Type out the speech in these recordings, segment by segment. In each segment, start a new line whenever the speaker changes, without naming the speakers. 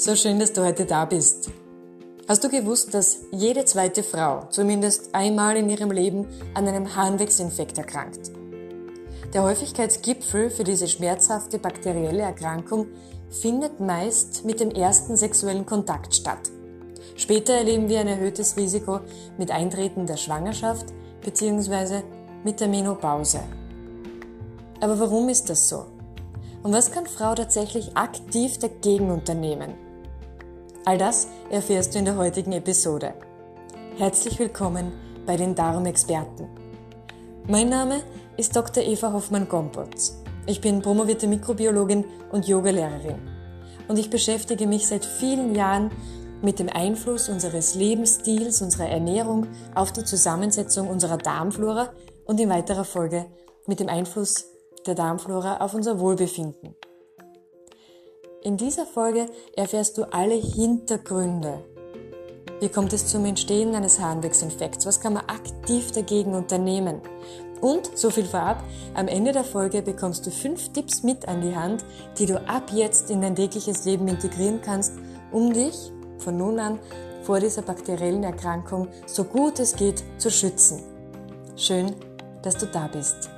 So schön, dass du heute da bist. Hast du gewusst, dass jede zweite Frau zumindest einmal in ihrem Leben an einem Harnwegsinfekt erkrankt? Der Häufigkeitsgipfel für diese schmerzhafte bakterielle Erkrankung findet meist mit dem ersten sexuellen Kontakt statt. Später erleben wir ein erhöhtes Risiko mit Eintreten der Schwangerschaft bzw. mit der Menopause. Aber warum ist das so? Und was kann Frau tatsächlich aktiv dagegen unternehmen? All das erfährst du in der heutigen Episode. Herzlich willkommen bei den Darmexperten. Mein Name ist Dr. Eva Hoffmann-Gompotz. Ich bin promovierte Mikrobiologin und Yogalehrerin. Und ich beschäftige mich seit vielen Jahren mit dem Einfluss unseres Lebensstils, unserer Ernährung auf die Zusammensetzung unserer Darmflora und in weiterer Folge mit dem Einfluss der Darmflora auf unser Wohlbefinden. In dieser Folge erfährst du alle Hintergründe. Wie kommt es zum Entstehen eines Harnwegsinfekts? Was kann man aktiv dagegen unternehmen? Und, so viel vorab, am Ende der Folge bekommst du fünf Tipps mit an die Hand, die du ab jetzt in dein tägliches Leben integrieren kannst, um dich von nun an vor dieser bakteriellen Erkrankung so gut es geht zu schützen. Schön, dass du da bist.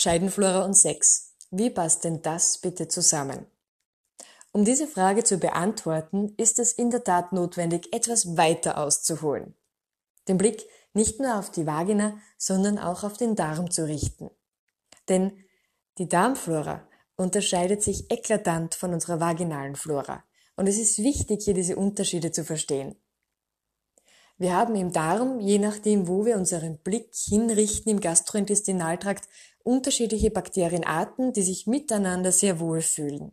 Scheidenflora und Sex. Wie passt denn das bitte zusammen? Um diese Frage zu beantworten, ist es in der Tat notwendig, etwas weiter auszuholen. Den Blick nicht nur auf die Vagina, sondern auch auf den Darm zu richten. Denn die Darmflora unterscheidet sich eklatant von unserer vaginalen Flora. Und es ist wichtig, hier diese Unterschiede zu verstehen. Wir haben im Darm, je nachdem, wo wir unseren Blick hinrichten, im Gastrointestinaltrakt unterschiedliche Bakterienarten, die sich miteinander sehr wohl fühlen.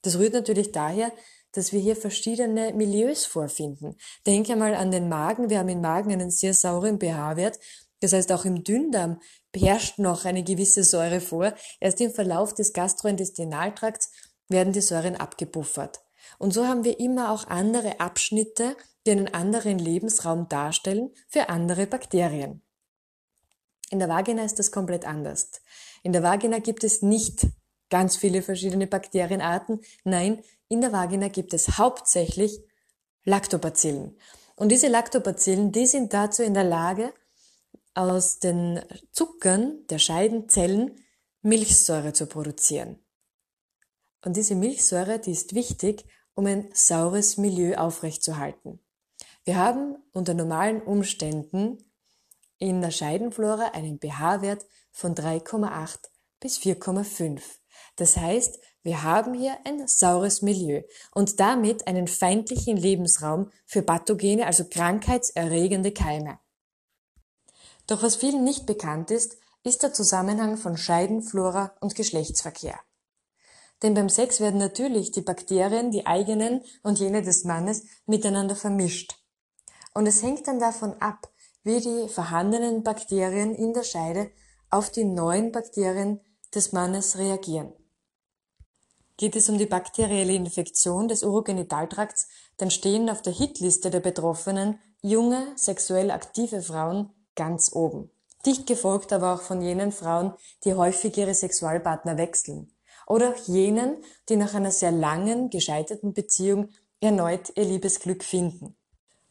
Das rührt natürlich daher, dass wir hier verschiedene Milieus vorfinden. Denke mal an den Magen. Wir haben im Magen einen sehr sauren pH-Wert. Das heißt, auch im Dünndarm herrscht noch eine gewisse Säure vor. Erst im Verlauf des Gastrointestinaltrakts werden die Säuren abgepuffert. Und so haben wir immer auch andere Abschnitte, die einen anderen Lebensraum darstellen für andere Bakterien. In der Vagina ist das komplett anders. In der Vagina gibt es nicht ganz viele verschiedene Bakterienarten. Nein, in der Vagina gibt es hauptsächlich Lactobacillen. Und diese Lactobacillen, die sind dazu in der Lage, aus den Zuckern der Scheidenzellen Milchsäure zu produzieren. Und diese Milchsäure, die ist wichtig, um ein saures Milieu aufrechtzuerhalten. Wir haben unter normalen Umständen in der Scheidenflora einen pH-Wert von 3,8 bis 4,5. Das heißt, wir haben hier ein saures Milieu und damit einen feindlichen Lebensraum für Pathogene, also krankheitserregende Keime. Doch was vielen nicht bekannt ist, ist der Zusammenhang von Scheidenflora und Geschlechtsverkehr. Denn beim Sex werden natürlich die Bakterien, die eigenen und jene des Mannes, miteinander vermischt. Und es hängt dann davon ab, wie die vorhandenen Bakterien in der Scheide auf die neuen Bakterien des Mannes reagieren. Geht es um die bakterielle Infektion des Urogenitaltrakts, dann stehen auf der Hitliste der Betroffenen junge, sexuell aktive Frauen ganz oben. Dicht gefolgt aber auch von jenen Frauen, die häufig ihre Sexualpartner wechseln. Oder auch jenen, die nach einer sehr langen, gescheiterten Beziehung erneut ihr Liebesglück finden.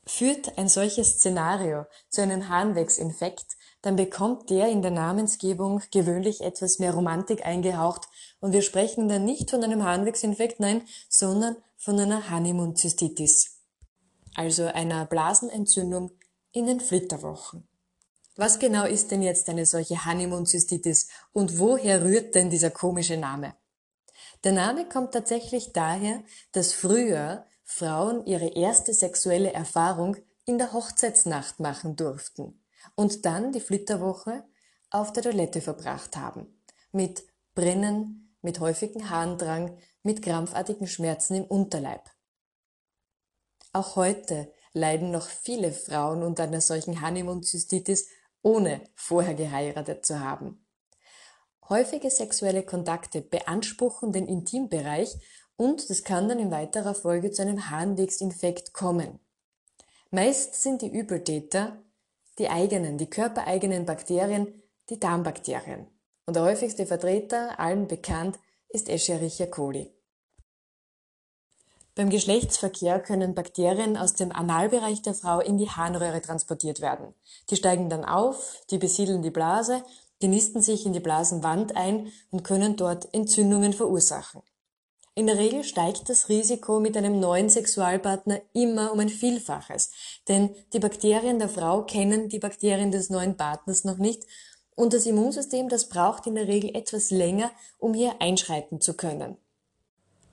Führt ein solches Szenario zu einem Harnwegsinfekt, dann bekommt der in der Namensgebung gewöhnlich etwas mehr Romantik eingehaucht und wir sprechen dann nicht von einem Harnwegsinfekt, nein, sondern von einer Honeymoon-Zystitis, also einer Blasenentzündung in den Flitterwochen. Was genau ist denn jetzt eine solche Honeymoon-Zystitis und woher rührt denn dieser komische Name? Der Name kommt tatsächlich daher, dass früher Frauen ihre erste sexuelle Erfahrung in der Hochzeitsnacht machen durften und dann die Flitterwoche auf der Toilette verbracht haben. Mit Brennen, mit häufigem Harndrang, mit krampfartigen Schmerzen im Unterleib. Auch heute leiden noch viele Frauen unter einer solchen Honeymoon-Zystitis, ohne vorher geheiratet zu haben. Häufige sexuelle Kontakte beanspruchen den Intimbereich und das kann dann in weiterer Folge zu einem Harnwegsinfekt kommen. Meist sind die Übeltäter die eigenen, die körpereigenen Bakterien, die Darmbakterien. Und der häufigste Vertreter, allen bekannt, ist Escherichia coli. Beim Geschlechtsverkehr können Bakterien aus dem Analbereich der Frau in die Harnröhre transportiert werden. Die steigen dann auf, die besiedeln die Blase, die nisten sich in die Blasenwand ein und können dort Entzündungen verursachen. In der Regel steigt das Risiko mit einem neuen Sexualpartner immer um ein Vielfaches, denn die Bakterien der Frau kennen die Bakterien des neuen Partners noch nicht und das Immunsystem, das braucht in der Regel etwas länger, um hier einschreiten zu können.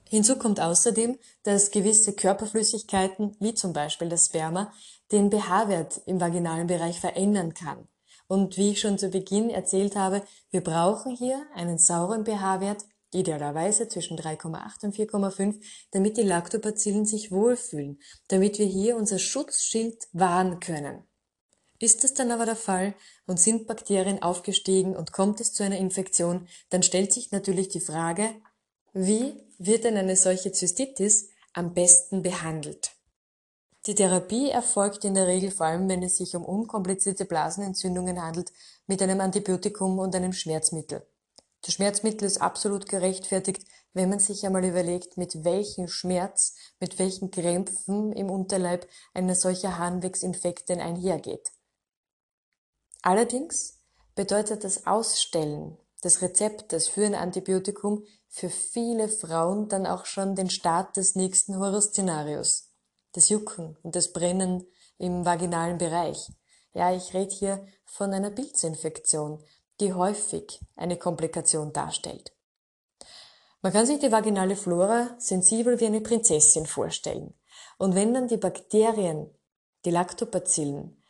Hinzu kommt außerdem, dass gewisse Körperflüssigkeiten, wie zum Beispiel das Sperma, den pH-Wert im vaginalen Bereich verändern kann. Und wie ich schon zu Beginn erzählt habe, wir brauchen hier einen sauren pH-Wert, idealerweise zwischen 3,8 und 4,5, damit die Lactobacillen sich wohlfühlen, damit wir hier unser Schutzschild wahren können. Ist das dann aber der Fall und sind Bakterien aufgestiegen und kommt es zu einer Infektion, dann stellt sich natürlich die Frage, wie wird denn eine solche Zystitis am besten behandelt? Die Therapie erfolgt in der Regel vor allem, wenn es sich um unkomplizierte Blasenentzündungen handelt, mit einem Antibiotikum und einem Schmerzmittel. Das Schmerzmittel ist absolut gerechtfertigt, wenn man sich einmal überlegt, mit welchem Schmerz, mit welchen Krämpfen im Unterleib ein solcher Harnwegsinfekt denn einhergeht. Allerdings bedeutet das Ausstellen des Rezeptes für ein Antibiotikum für viele Frauen dann auch schon den Start des nächsten Horrorszenarios. Das Jucken und das Brennen im vaginalen Bereich. Ja, ich rede hier von einer Pilzinfektion, die häufig eine Komplikation darstellt. Man kann sich die vaginale Flora sensibel wie eine Prinzessin vorstellen. Und wenn dann die Bakterien, die Lactobacillen,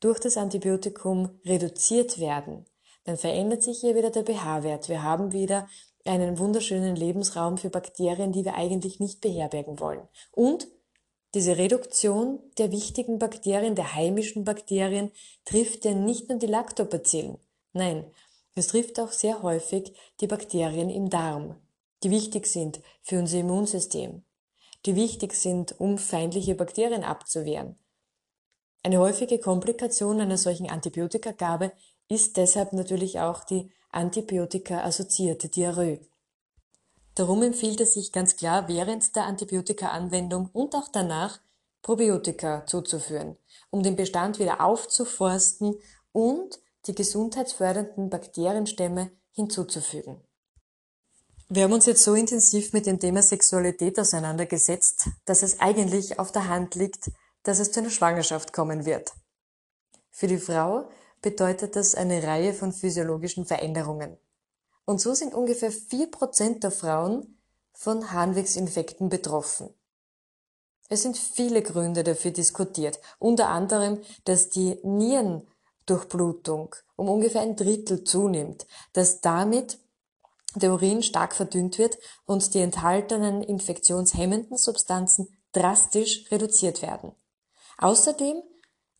durch das Antibiotikum reduziert werden, dann verändert sich hier wieder der pH-Wert. Wir haben wieder einen wunderschönen Lebensraum für Bakterien, die wir eigentlich nicht beherbergen wollen. Und diese Reduktion der wichtigen Bakterien, der heimischen Bakterien, trifft ja nicht nur die Lactobacillen. Nein, es trifft auch sehr häufig die Bakterien im Darm, die wichtig sind für unser Immunsystem, die wichtig sind, um feindliche Bakterien abzuwehren. Eine häufige Komplikation einer solchen Antibiotikagabe ist deshalb natürlich auch die Antibiotika-assoziierte Diarrhoe. Darum empfiehlt es sich ganz klar, während der Antibiotika-Anwendung und auch danach Probiotika zuzuführen, um den Bestand wieder aufzuforsten und die gesundheitsfördernden Bakterienstämme hinzuzufügen. Wir haben uns jetzt so intensiv mit dem Thema Sexualität auseinandergesetzt, dass es eigentlich auf der Hand liegt, dass es zu einer Schwangerschaft kommen wird. Für die Frau bedeutet das eine Reihe von physiologischen Veränderungen. Und so sind ungefähr vier Prozent der Frauen von Harnwegsinfekten betroffen. Es sind viele Gründe dafür diskutiert, unter anderem, dass die Nierendurchblutung um ungefähr ein Drittel zunimmt, dass damit der Urin stark verdünnt wird und die enthaltenen infektionshemmenden Substanzen drastisch reduziert werden. Außerdem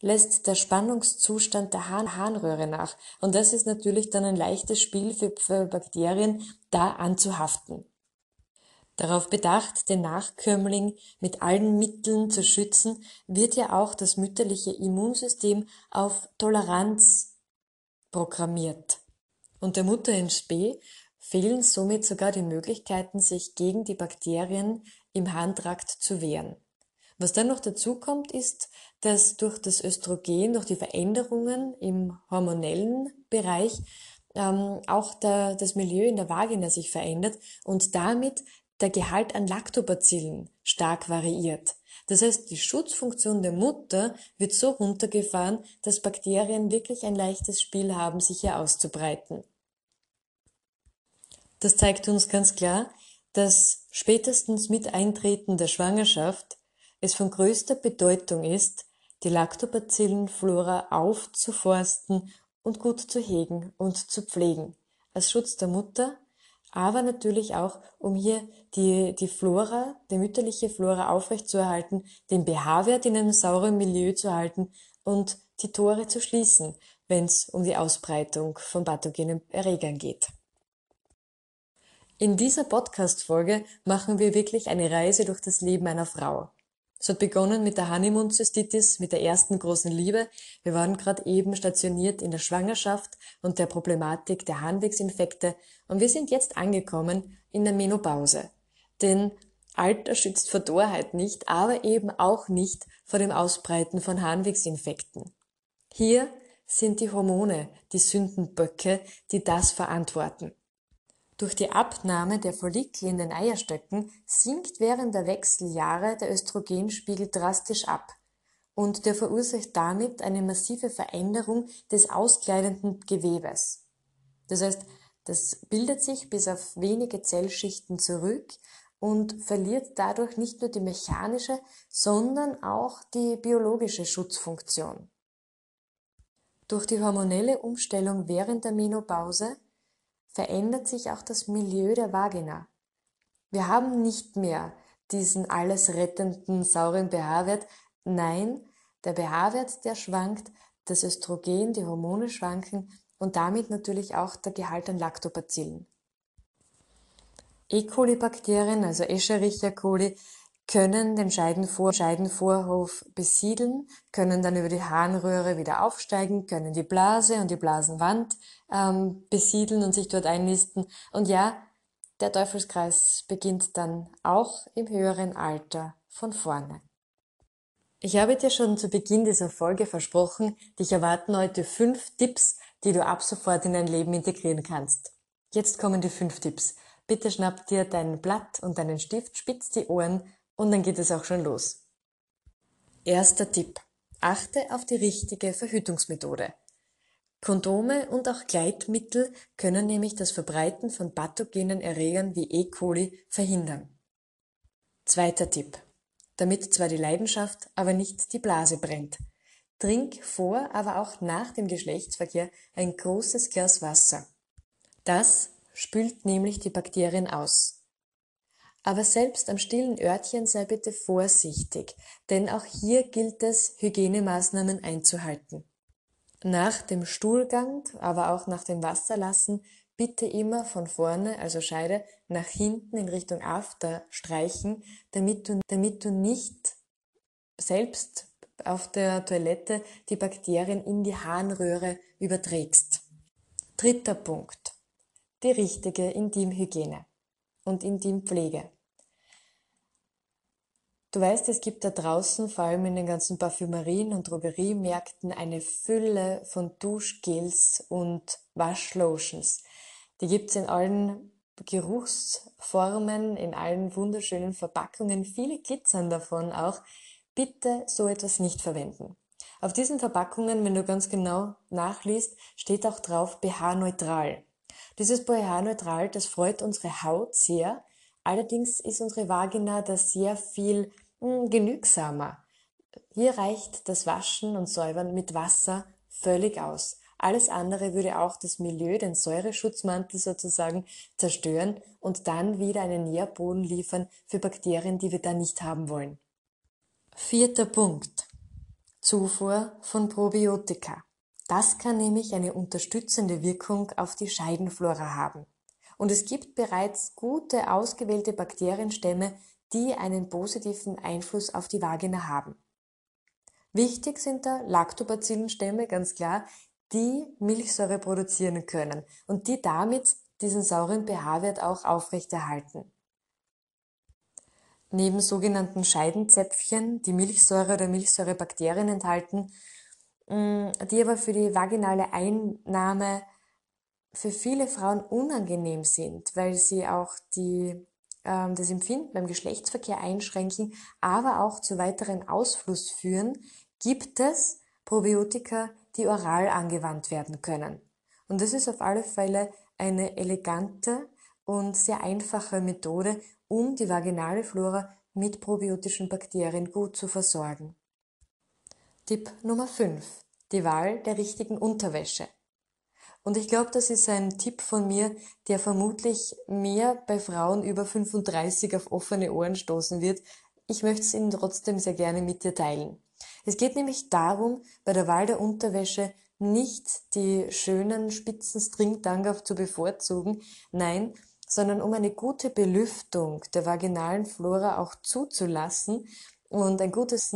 lässt der Spannungszustand der Harnröhre nach. Und das ist natürlich dann ein leichtes Spiel für, für Bakterien, da anzuhaften. Darauf bedacht, den Nachkömmling mit allen Mitteln zu schützen, wird ja auch das mütterliche Immunsystem auf Toleranz programmiert. Und der Mutter in Spee fehlen somit sogar die Möglichkeiten, sich gegen die Bakterien im Harntrakt zu wehren. Was dann noch dazu kommt, ist, dass durch das Östrogen, durch die Veränderungen im hormonellen Bereich ähm, auch der, das Milieu in der Vagina sich verändert und damit der Gehalt an Lactobacillen stark variiert. Das heißt, die Schutzfunktion der Mutter wird so runtergefahren, dass Bakterien wirklich ein leichtes Spiel haben, sich hier auszubreiten. Das zeigt uns ganz klar, dass spätestens mit Eintreten der Schwangerschaft es von größter Bedeutung ist, die Lactobacillenflora aufzuforsten und gut zu hegen und zu pflegen, als Schutz der Mutter, aber natürlich auch, um hier die, die Flora, die mütterliche Flora aufrechtzuerhalten, den pH-Wert in einem sauren Milieu zu halten und die Tore zu schließen, wenn es um die Ausbreitung von pathogenen Erregern geht. In dieser Podcast-Folge machen wir wirklich eine Reise durch das Leben einer Frau. Es hat begonnen mit der Honeymoon-Zystitis, mit der ersten großen Liebe. Wir waren gerade eben stationiert in der Schwangerschaft und der Problematik der Harnwegsinfekte und wir sind jetzt angekommen in der Menopause. Denn Alter schützt vor Torheit nicht, aber eben auch nicht vor dem Ausbreiten von Harnwegsinfekten. Hier sind die Hormone die Sündenböcke, die das verantworten. Durch die Abnahme der Follikel in den Eierstöcken sinkt während der Wechseljahre der Östrogenspiegel drastisch ab und der verursacht damit eine massive Veränderung des auskleidenden Gewebes. Das heißt, das bildet sich bis auf wenige Zellschichten zurück und verliert dadurch nicht nur die mechanische, sondern auch die biologische Schutzfunktion. Durch die hormonelle Umstellung während der Menopause verändert sich auch das Milieu der Vagina. Wir haben nicht mehr diesen alles rettenden sauren pH-Wert. Nein, der pH-Wert, der schwankt, das Östrogen, die Hormone schwanken und damit natürlich auch der Gehalt an Lactobacillen. E. coli-Bakterien, also Escherichia coli, können den Scheidenvor Scheidenvorhof besiedeln, können dann über die Harnröhre wieder aufsteigen, können die Blase und die Blasenwand ähm, besiedeln und sich dort einnisten. Und ja, der Teufelskreis beginnt dann auch im höheren Alter von vorne. Ich habe dir schon zu Beginn dieser Folge versprochen, dich erwarten heute fünf Tipps, die du ab sofort in dein Leben integrieren kannst. Jetzt kommen die fünf Tipps. Bitte schnapp dir dein Blatt und deinen Stift, spitz die Ohren und dann geht es auch schon los. Erster Tipp. Achte auf die richtige Verhütungsmethode. Kondome und auch Gleitmittel können nämlich das Verbreiten von pathogenen Erregern wie E. coli verhindern. Zweiter Tipp. Damit zwar die Leidenschaft, aber nicht die Blase brennt. Trink vor, aber auch nach dem Geschlechtsverkehr ein großes Glas Wasser. Das spült nämlich die Bakterien aus. Aber selbst am stillen Örtchen sei bitte vorsichtig, denn auch hier gilt es, Hygienemaßnahmen einzuhalten. Nach dem Stuhlgang, aber auch nach dem Wasserlassen, bitte immer von vorne, also Scheide, nach hinten in Richtung After streichen, damit du, damit du nicht selbst auf der Toilette die Bakterien in die Harnröhre überträgst. Dritter Punkt. Die richtige Intimhygiene und Intimpflege. Du weißt, es gibt da draußen, vor allem in den ganzen Parfümerien und Drogeriemärkten, eine Fülle von Duschgels und Waschlotions. Die gibt's in allen Geruchsformen, in allen wunderschönen Verpackungen. Viele glitzern davon auch. Bitte so etwas nicht verwenden. Auf diesen Verpackungen, wenn du ganz genau nachliest, steht auch drauf pH-neutral. Dieses pH-neutral, das freut unsere Haut sehr. Allerdings ist unsere Vagina da sehr viel genügsamer. Hier reicht das Waschen und Säubern mit Wasser völlig aus. Alles andere würde auch das Milieu, den Säureschutzmantel sozusagen, zerstören und dann wieder einen Nährboden liefern für Bakterien, die wir da nicht haben wollen. Vierter Punkt. Zufuhr von Probiotika. Das kann nämlich eine unterstützende Wirkung auf die Scheidenflora haben. Und es gibt bereits gute ausgewählte Bakterienstämme, die einen positiven Einfluss auf die Vagina haben. Wichtig sind da Lactobacillenstämme, ganz klar, die Milchsäure produzieren können und die damit diesen sauren pH-Wert auch aufrechterhalten. Neben sogenannten Scheidenzäpfchen, die Milchsäure oder Milchsäurebakterien enthalten, mm, die aber für die vaginale Einnahme für viele Frauen unangenehm sind, weil sie auch die das Empfinden beim Geschlechtsverkehr einschränken, aber auch zu weiteren Ausfluss führen, gibt es Probiotika, die oral angewandt werden können. Und das ist auf alle Fälle eine elegante und sehr einfache Methode, um die vaginale Flora mit probiotischen Bakterien gut zu versorgen. Tipp Nummer 5. Die Wahl der richtigen Unterwäsche. Und ich glaube, das ist ein Tipp von mir, der vermutlich mehr bei Frauen über 35 auf offene Ohren stoßen wird. Ich möchte es Ihnen trotzdem sehr gerne mit dir teilen. Es geht nämlich darum, bei der Wahl der Unterwäsche nicht die schönen spitzen Stringtanga zu bevorzugen, nein, sondern um eine gute Belüftung der vaginalen Flora auch zuzulassen, und ein gutes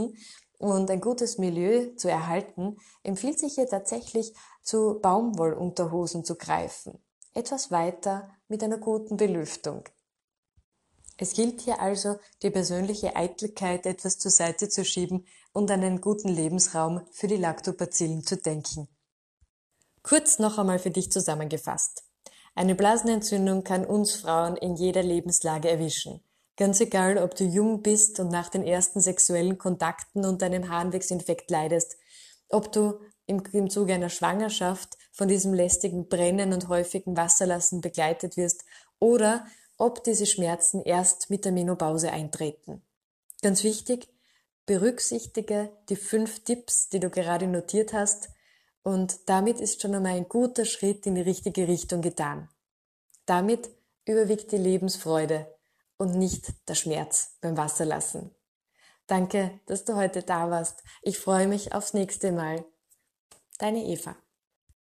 und ein gutes Milieu zu erhalten, empfiehlt sich hier tatsächlich zu Baumwollunterhosen zu greifen. Etwas weiter mit einer guten Belüftung. Es gilt hier also, die persönliche Eitelkeit etwas zur Seite zu schieben und an einen guten Lebensraum für die Lactobacillen zu denken. Kurz noch einmal für dich zusammengefasst. Eine Blasenentzündung kann uns Frauen in jeder Lebenslage erwischen. Ganz egal, ob du jung bist und nach den ersten sexuellen Kontakten und einem Harnwegsinfekt leidest, ob du im, im Zuge einer Schwangerschaft von diesem lästigen Brennen und häufigen Wasserlassen begleitet wirst oder ob diese Schmerzen erst mit der Menopause eintreten. Ganz wichtig, berücksichtige die fünf Tipps, die du gerade notiert hast, und damit ist schon einmal ein guter Schritt in die richtige Richtung getan. Damit überwiegt die Lebensfreude und nicht der Schmerz beim Wasserlassen. Danke, dass du heute da warst. Ich freue mich aufs nächste Mal. Deine Eva.